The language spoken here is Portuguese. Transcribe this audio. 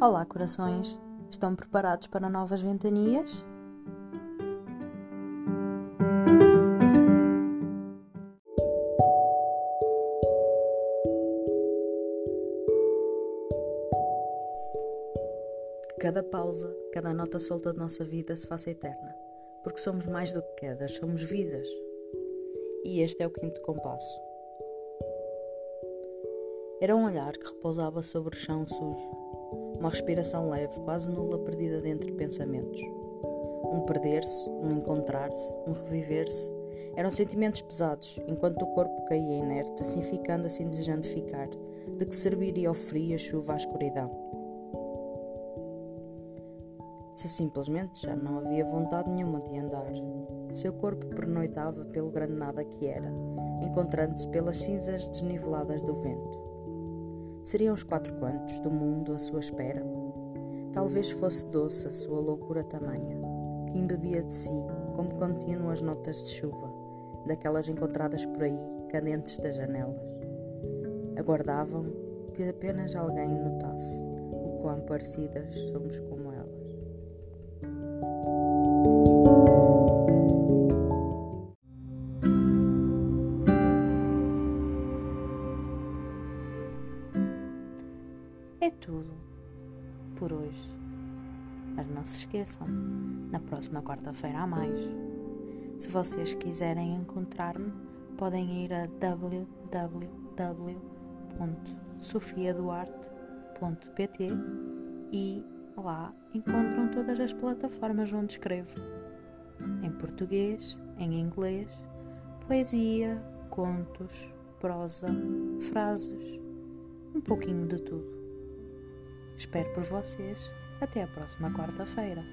Olá, corações! Estão preparados para novas ventanias? Cada pausa, cada nota solta de nossa vida se faça eterna, porque somos mais do que quedas, somos vidas. E este é o quinto compasso. Era um olhar que repousava sobre o chão sujo, uma respiração leve, quase nula, perdida dentre pensamentos. Um perder-se, um encontrar-se, um reviver-se. Eram sentimentos pesados, enquanto o corpo caía inerte, assim ficando, assim desejando ficar. De que serviria o frio, a chuva, a escuridão? Se simplesmente já não havia vontade nenhuma de andar. Seu corpo pernoitava pelo grande nada que era, encontrando-se pelas cinzas desniveladas do vento. Seriam os quatro cantos do mundo à sua espera? Talvez fosse doce a sua loucura tamanha, que embebia de si, como contínuas notas de chuva, daquelas encontradas por aí, cadentes das janelas. Aguardavam que apenas alguém notasse o quão parecidas somos como elas. É tudo por hoje. Mas não se esqueçam, na próxima quarta-feira há mais. Se vocês quiserem encontrar-me, podem ir a www.sofiaduarte.pt e lá encontram todas as plataformas onde escrevo. Em português, em inglês, poesia, contos, prosa, frases, um pouquinho de tudo. Espero por vocês. Até a próxima quarta-feira.